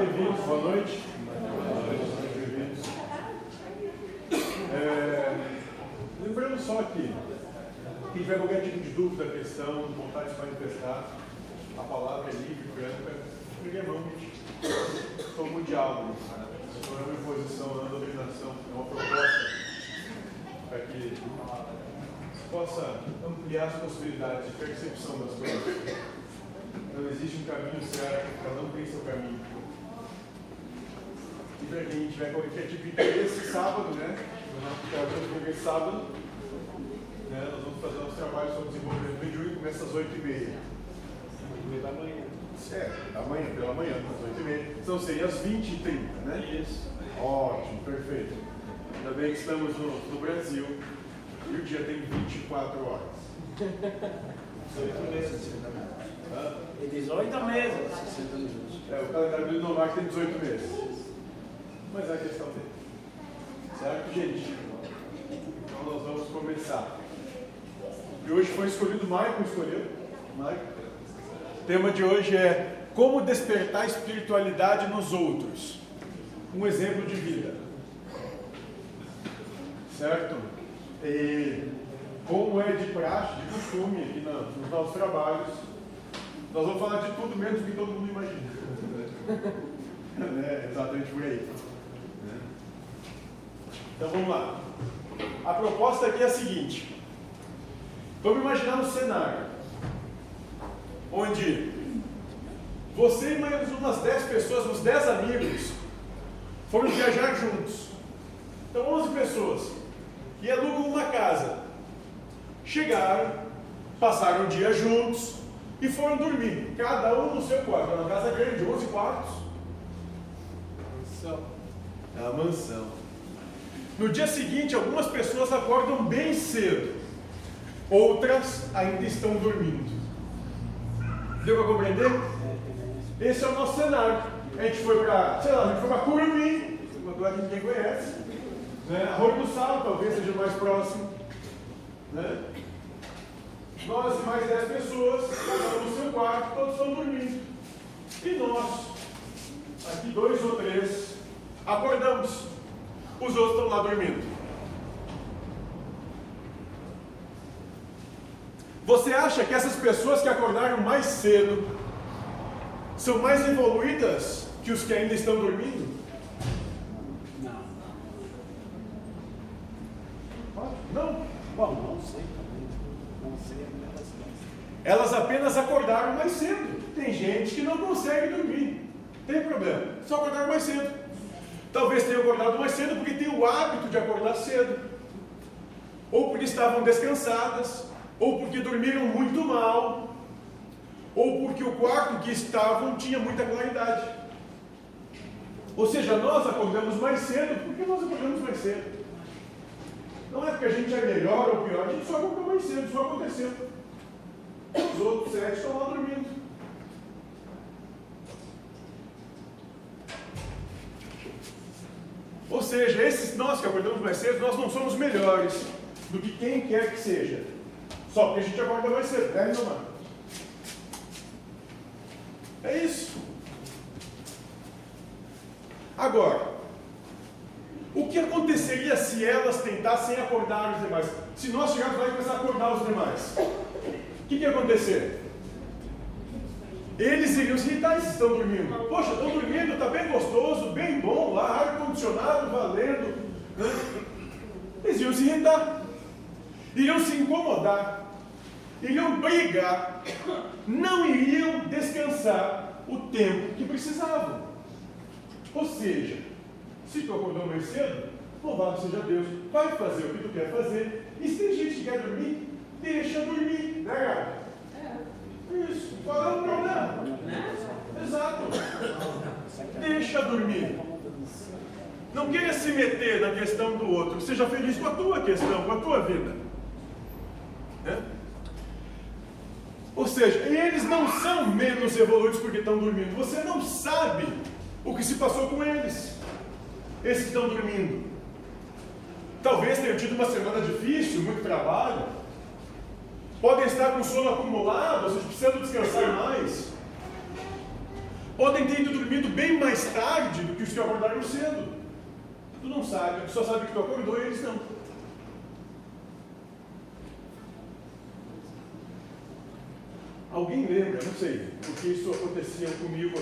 bem-vindos, boa noite. Bem-vindos. É, lembrando só que quem tiver qualquer tipo de dúvida, questão, vontade de se manifestar, a palavra é livre, franca, pegue a mão. Como diálogo, não é uma imposição, não é uma dominação, é uma proposta para que possa ampliar as possibilidades de percepção das coisas. Não existe um caminho certo, cada um tem seu para quem tiver qualquer tipo de interesse, sábado, né? No nosso sábado, né? nós vamos fazer nosso trabalho sobre desenvolvimento mediúnico, começa às 8h30. 8h30 da manhã. É, da manhã, pela manhã, às 8h30. Então seria às 20h30, né? Isso. Ótimo, perfeito. Ainda bem que estamos no, no Brasil e o dia tem 24 horas. 18 meses. E 18 meses. É, o calendário do Inovac tem 18 meses. Mas a questão dele. Certo, gente? Então nós vamos começar. E hoje foi escolhido, Michael escolheu. Michael. O tema de hoje é como despertar espiritualidade nos outros. Um exemplo de vida. Certo? E como é de praxe, de costume aqui nos nossos trabalhos, nós vamos falar de tudo menos do que todo mundo imagina. é, exatamente por aí. Então vamos lá. A proposta aqui é a seguinte. Vamos imaginar um cenário onde você e mais umas 10 pessoas, uns 10 amigos, foram viajar juntos. Então 11 pessoas. E alugam uma casa. Chegaram, passaram o dia juntos e foram dormir. Cada um no seu quarto. É uma casa grande, 11 quartos. Mansão. É uma mansão. No dia seguinte, algumas pessoas acordam bem cedo. Outras ainda estão dormindo. Deu para compreender? Esse é o nosso cenário. A gente foi para, sei lá, a gente foi para Curumim, uma lugar que ninguém conhece. Né? Arroio do Sal, talvez seja mais próximo. Né? Nós mais 10 pessoas, um no seu quarto, todos estão dormindo. E nós, aqui dois ou três, acordamos. Os outros estão lá dormindo. Você acha que essas pessoas que acordaram mais cedo são mais evoluídas que os que ainda estão dormindo? Não. Não? Bom, não sei também. Não sei Elas apenas acordaram mais cedo. Tem gente que não consegue dormir. Tem problema. Só acordaram mais cedo. Talvez tenham acordado mais cedo porque têm o hábito de acordar cedo. Ou porque estavam descansadas, ou porque dormiram muito mal, ou porque o quarto que estavam tinha muita claridade. Ou seja, nós acordamos mais cedo porque nós acordamos mais cedo. Não é porque a gente é melhor ou pior, a gente só acordou mais cedo, só aconteceu. Os outros sete estão lá dormindo. Ou seja, esses nós que acordamos mais cedo, nós não somos melhores do que quem quer que seja. Só porque a gente acorda mais cedo, né, Rilmar? É isso. Agora, o que aconteceria se elas tentassem acordar os demais? Se nós chegarmos lá e começar a acordar os demais, o que, que ia acontecer? Eles iriam se irritar se estão dormindo. Poxa, estão dormindo, está bem gostoso, bem bom lá, ar-condicionado valendo. Né? Eles iam se irritar, iriam se incomodar, iriam brigar, não iriam descansar o tempo que precisavam. Ou seja, se tu acordou mais cedo, louvado seja Deus, vai fazer o que tu quer fazer. E se tem gente que quer dormir, deixa dormir, né, cara? Isso, qual é o problema? Exato. Deixa dormir. Não queira se meter na questão do outro. Seja feliz com a tua questão, com a tua vida. Né? Ou seja, eles não são menos evoluídos porque estão dormindo. Você não sabe o que se passou com eles. Esses que estão dormindo. Talvez tenham tido uma semana difícil, muito trabalho podem estar com sono acumulado, ou seja, precisando descansar mais. podem ter ido dormido bem mais tarde do que os que acordaram cedo. Tu não sabe, tu só sabe que tu acordou e eles não. Alguém lembra, não sei, porque isso acontecia comigo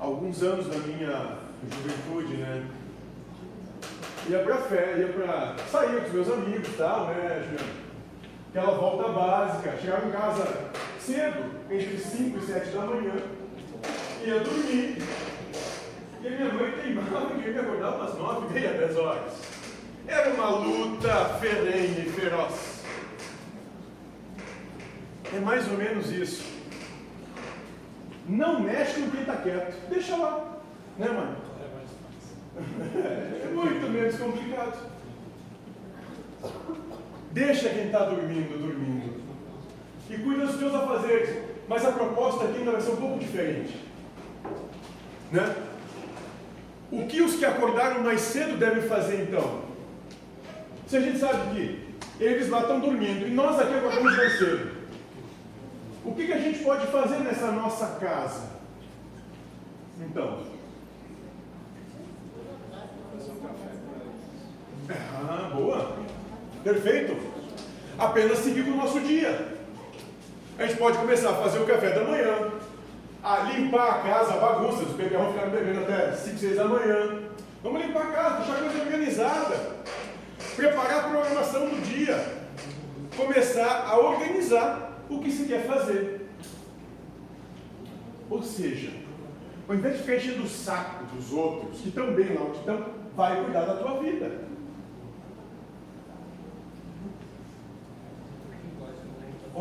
alguns anos da minha juventude, né? Ia pra fé, ia pra. sair com os meus amigos e tal, né, Aquela volta básica, chegava em casa cedo, entre 5 e 7 da manhã, ia dormir. E a minha mãe teimava que ia me acordar umas 9 e meia, 10 horas. Era uma luta ferrenha e feroz. É mais ou menos isso. Não mexe com quem está quieto. Deixa lá. Né, mãe? É muito menos complicado. Deixa quem está dormindo, dormindo. E cuida dos teus afazeres. Mas a proposta aqui ainda vai ser um pouco diferente. Né? O que os que acordaram mais cedo devem fazer então? Se a gente sabe que eles lá estão dormindo e nós aqui acordamos mais cedo. O que, que a gente pode fazer nessa nossa casa? Então. Ah, boa. Perfeito. Apenas seguir o nosso dia. A gente pode começar a fazer o café da manhã, a limpar a casa, a bagunça, os bebês ficar bebendo até 5, 6 da manhã. Vamos limpar a casa, deixar a coisa organizada. Preparar a programação do dia. Começar a organizar o que se quer fazer. Ou seja, ao invés de ficar enchendo o saco dos outros, que estão bem lá onde estão, vai cuidar da tua vida.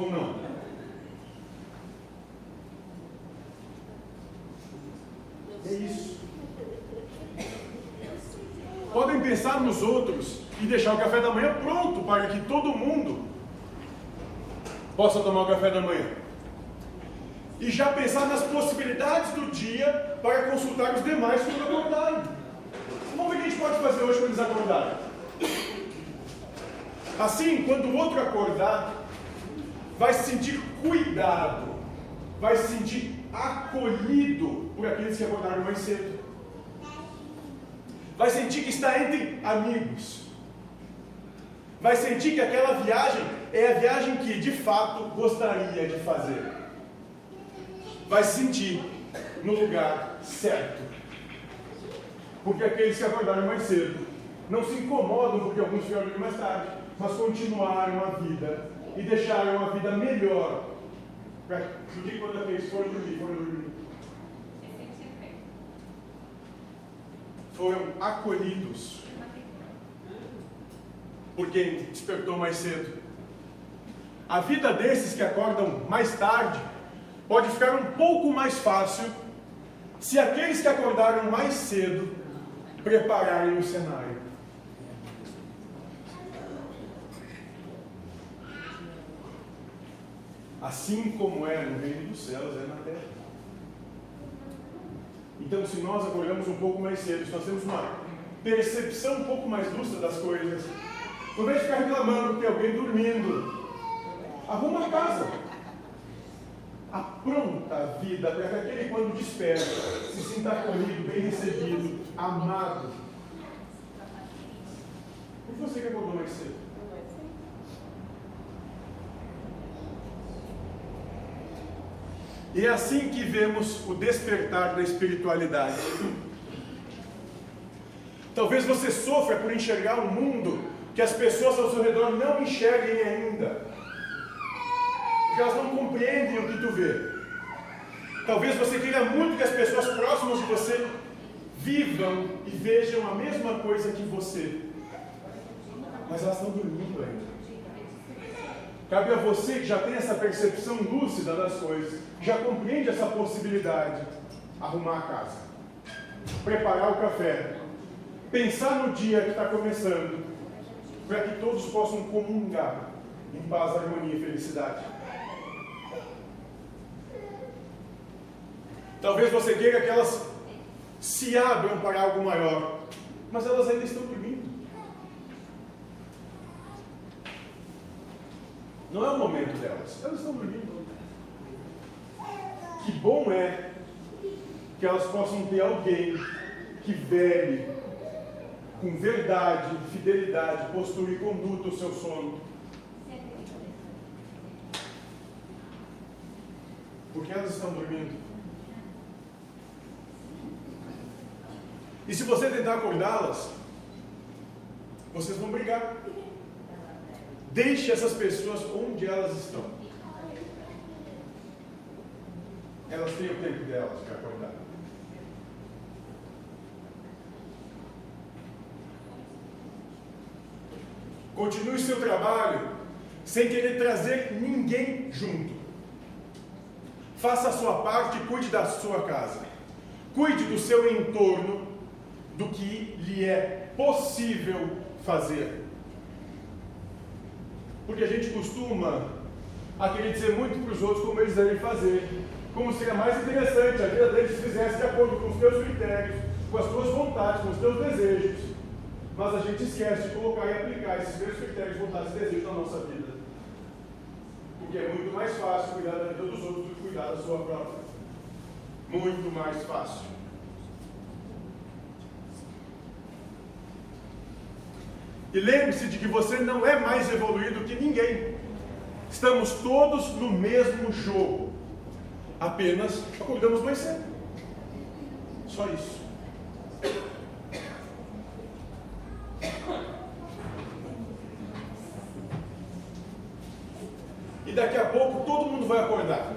Ou não? É isso. Podem pensar nos outros e deixar o café da manhã pronto para que todo mundo possa tomar o café da manhã. E já pensar nas possibilidades do dia para consultar os demais quando acordarem. Vamos ver o que a gente pode fazer hoje quando eles acordarem. Assim, quando o outro acordar, vai se sentir cuidado, vai se sentir acolhido por aqueles que acordaram mais cedo. Vai sentir que está entre amigos. Vai sentir que aquela viagem é a viagem que de fato gostaria de fazer. Vai se sentir no lugar certo. Porque aqueles que acordaram mais cedo não se incomodam porque alguns vieram mais tarde, mas continuaram a vida e deixaram a vida melhor do que quando aqueles foram dormir, foram dormir. Foram acolhidos por quem despertou mais cedo. A vida desses que acordam mais tarde pode ficar um pouco mais fácil se aqueles que acordaram mais cedo prepararem o cenário. Assim como é no reino dos céus, é na terra. Então, se nós acordamos um pouco mais cedo, se nós temos uma percepção um pouco mais lúcida das coisas, não vez de ficar reclamando que tem alguém dormindo, Arruma a casa. Apronta a vida para que aquele, quando desperta, se sinta acolhido, bem recebido, amado. E você que acordou mais cedo? E é assim que vemos o despertar da espiritualidade. Talvez você sofra por enxergar um mundo que as pessoas ao seu redor não enxerguem ainda porque elas não compreendem o que tu vê. Talvez você queira muito que as pessoas próximas de você vivam e vejam a mesma coisa que você, mas elas estão dormindo ainda. Cabe a você que já tem essa percepção lúcida das coisas, já compreende essa possibilidade, arrumar a casa, preparar o café, pensar no dia que está começando, para que todos possam comungar em paz, harmonia e felicidade. Talvez você queira que elas se abram para algo maior, mas elas ainda estão dormindo. Não é o momento delas, elas estão dormindo. Que bom é que elas possam ter alguém que vele com verdade, fidelidade, postura e conduta o seu sono. Porque elas estão dormindo. E se você tentar acordá-las, vocês vão brigar. Deixe essas pessoas onde elas estão. Elas têm o tempo delas para acordar. Continue seu trabalho sem querer trazer ninguém junto. Faça a sua parte e cuide da sua casa. Cuide do seu entorno, do que lhe é possível fazer. Porque a gente costuma a querer dizer muito para os outros como eles devem fazer. Como seria mais interessante a vida deles se fizesse de acordo com os teus critérios, com as tuas vontades, com os teus desejos. Mas a gente esquece de colocar e aplicar esses mesmos critérios, vontades e desejos na nossa vida. Porque é muito mais fácil cuidar da vida dos outros do que cuidar da sua própria. Muito mais fácil. E lembre-se de que você não é mais evoluído que ninguém. Estamos todos no mesmo jogo. Apenas acordamos mais cedo. Só isso. E daqui a pouco todo mundo vai acordar.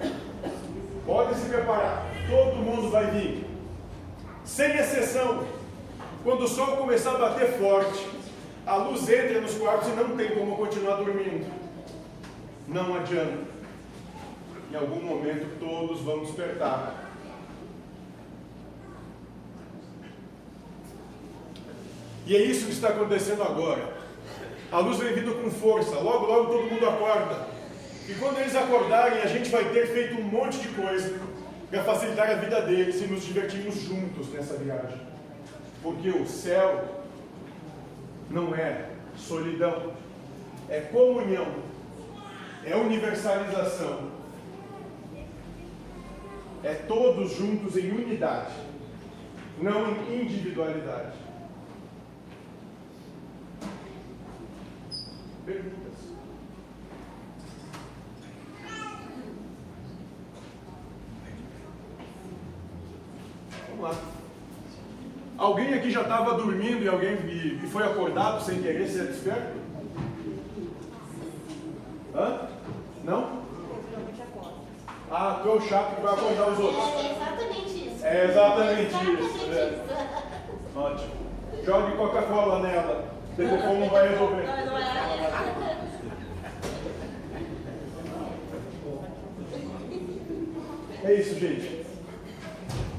Pode se preparar. Todo mundo vai vir. Sem exceção. Quando o sol começar a bater forte, a luz entra nos quartos e não tem como continuar dormindo. Não adianta. Em algum momento todos vão despertar. E é isso que está acontecendo agora. A luz vem vindo com força, logo, logo todo mundo acorda. E quando eles acordarem, a gente vai ter feito um monte de coisa para facilitar a vida deles e nos divertirmos juntos nessa viagem. Porque o céu não é solidão, é comunhão, é universalização, é todos juntos em unidade, não em individualidade. Perguntas? Vamos lá. Alguém aqui já estava dormindo e alguém e, e foi acordado sem querer ser desperto? Hã? Não? Ah, tu é o chato que vai acordar os outros. É exatamente isso. É exatamente isso. é. isso. Ótimo. Jogue Coca-Cola nela. Telefone não vai resolver. Não, não é. É isso, gente.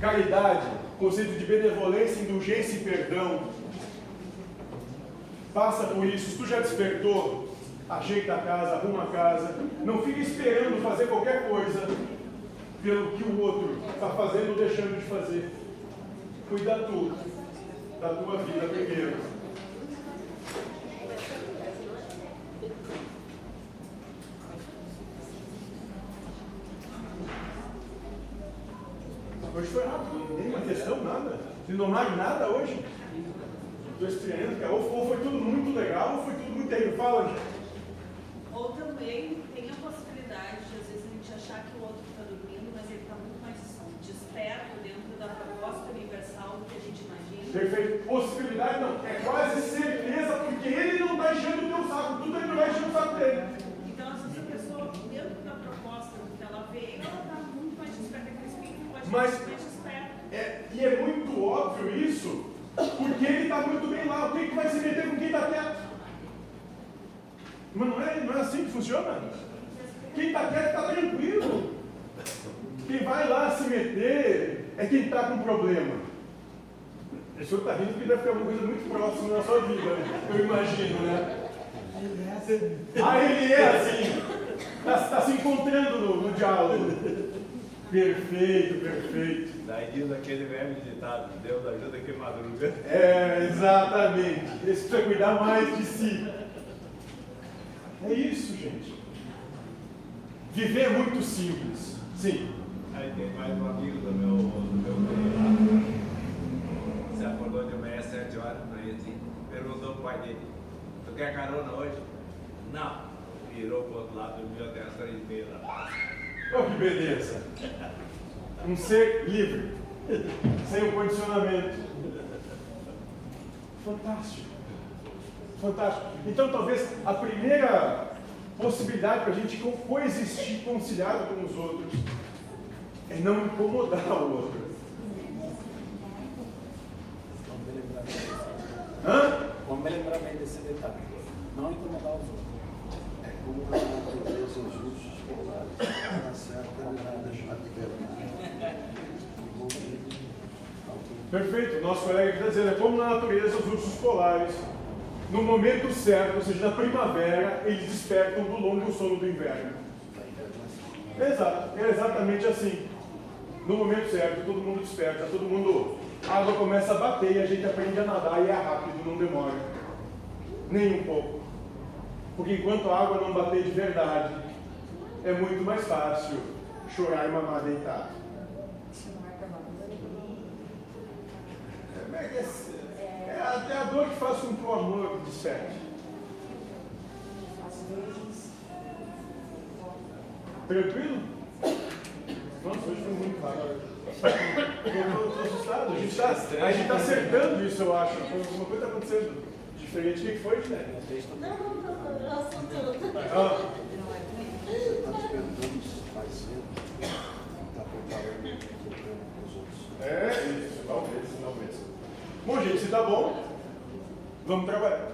Caridade, conceito de benevolência, indulgência e perdão. Passa por isso. Se tu já despertou, ajeita a casa, arruma a casa. Não fica esperando fazer qualquer coisa pelo que o outro está fazendo ou deixando de fazer. Cuida tu da tua vida primeiro. Hoje foi rápido, nenhuma questão, nada. Não tomaram nada hoje. Estou estranhando, cara. Ou foi tudo muito legal, ou foi tudo muito terrível. Fala, gente. Ou também tem a possibilidade de, às vezes, a gente achar que o outro está dormindo, mas ele está muito mais desperto dentro da proposta universal do que a gente imagina. Perfeito. Possibilidade não. É quase certeza, porque ele não está enchendo o teu saco. Tu também não vai encher o saco dele. Então, às vezes, a pessoa, dentro da proposta do que ela vê, ela está muito mais desperta, aquele espírito pode Mas- estar mais desperto. É, e é muito óbvio isso, porque ele está muito bem lá. O que, que vai se meter com quem está quieto? Mas não é, não é assim que funciona? Quem está quieto está tranquilo. Quem vai lá se meter é quem está com problema. O senhor está rindo porque deve ter alguma coisa muito próxima na sua vida, né? Eu imagino, né? Ah, ele é assim. Está se encontrando no, no diálogo. Perfeito, perfeito. Daí diz aquele velho ditado, Deus ajuda que madruga. É, exatamente. Ele precisa cuidar mais de si. É isso, gente. Viver é muito simples. Sim. Aí tem mais um amigo do meu, do meu filho lá. Se acordou de manhã às 7 horas, aí assim, perguntou pro pai dele, tu quer carona hoje? Não. Virou pro outro lado, dormiu até as 3 e meia. Oh, que beleza! Um ser livre, sem o condicionamento. Fantástico. Fantástico. Então, talvez a primeira possibilidade para a gente co- coexistir conciliado com os outros é não incomodar o outro. Vamos me lembrar desse Hã? Vamos me lembrar bem desse detalhe. Não incomodar os outros. É como na natureza os Perfeito. Nosso colega aqui está dizendo, é como na natureza os ursos polares, no momento certo, ou seja, na primavera, eles despertam do longo sono do inverno. Exato, é exatamente assim. No momento certo, todo mundo desperta, todo mundo. A água começa a bater e a gente aprende a nadar e é rápido, não demora. Nem um pouco. Porque enquanto a água não bater de verdade, é muito mais fácil chorar e mamar deitado. É, é, a, é a dor que faz com que o amor desperte. Tranquilo? Nossa, hoje foi muito rápido. Eu estou assustado. A gente está acertando isso, eu acho. Alguma coisa está acontecendo diferente. O que foi, né? Não, não, não, assunto tudo. Ah, Você está cedo. Está preparando o programa para os outros. é isso. Talvez, talvez. Bom, gente, se tá bom, vamos trabalhar.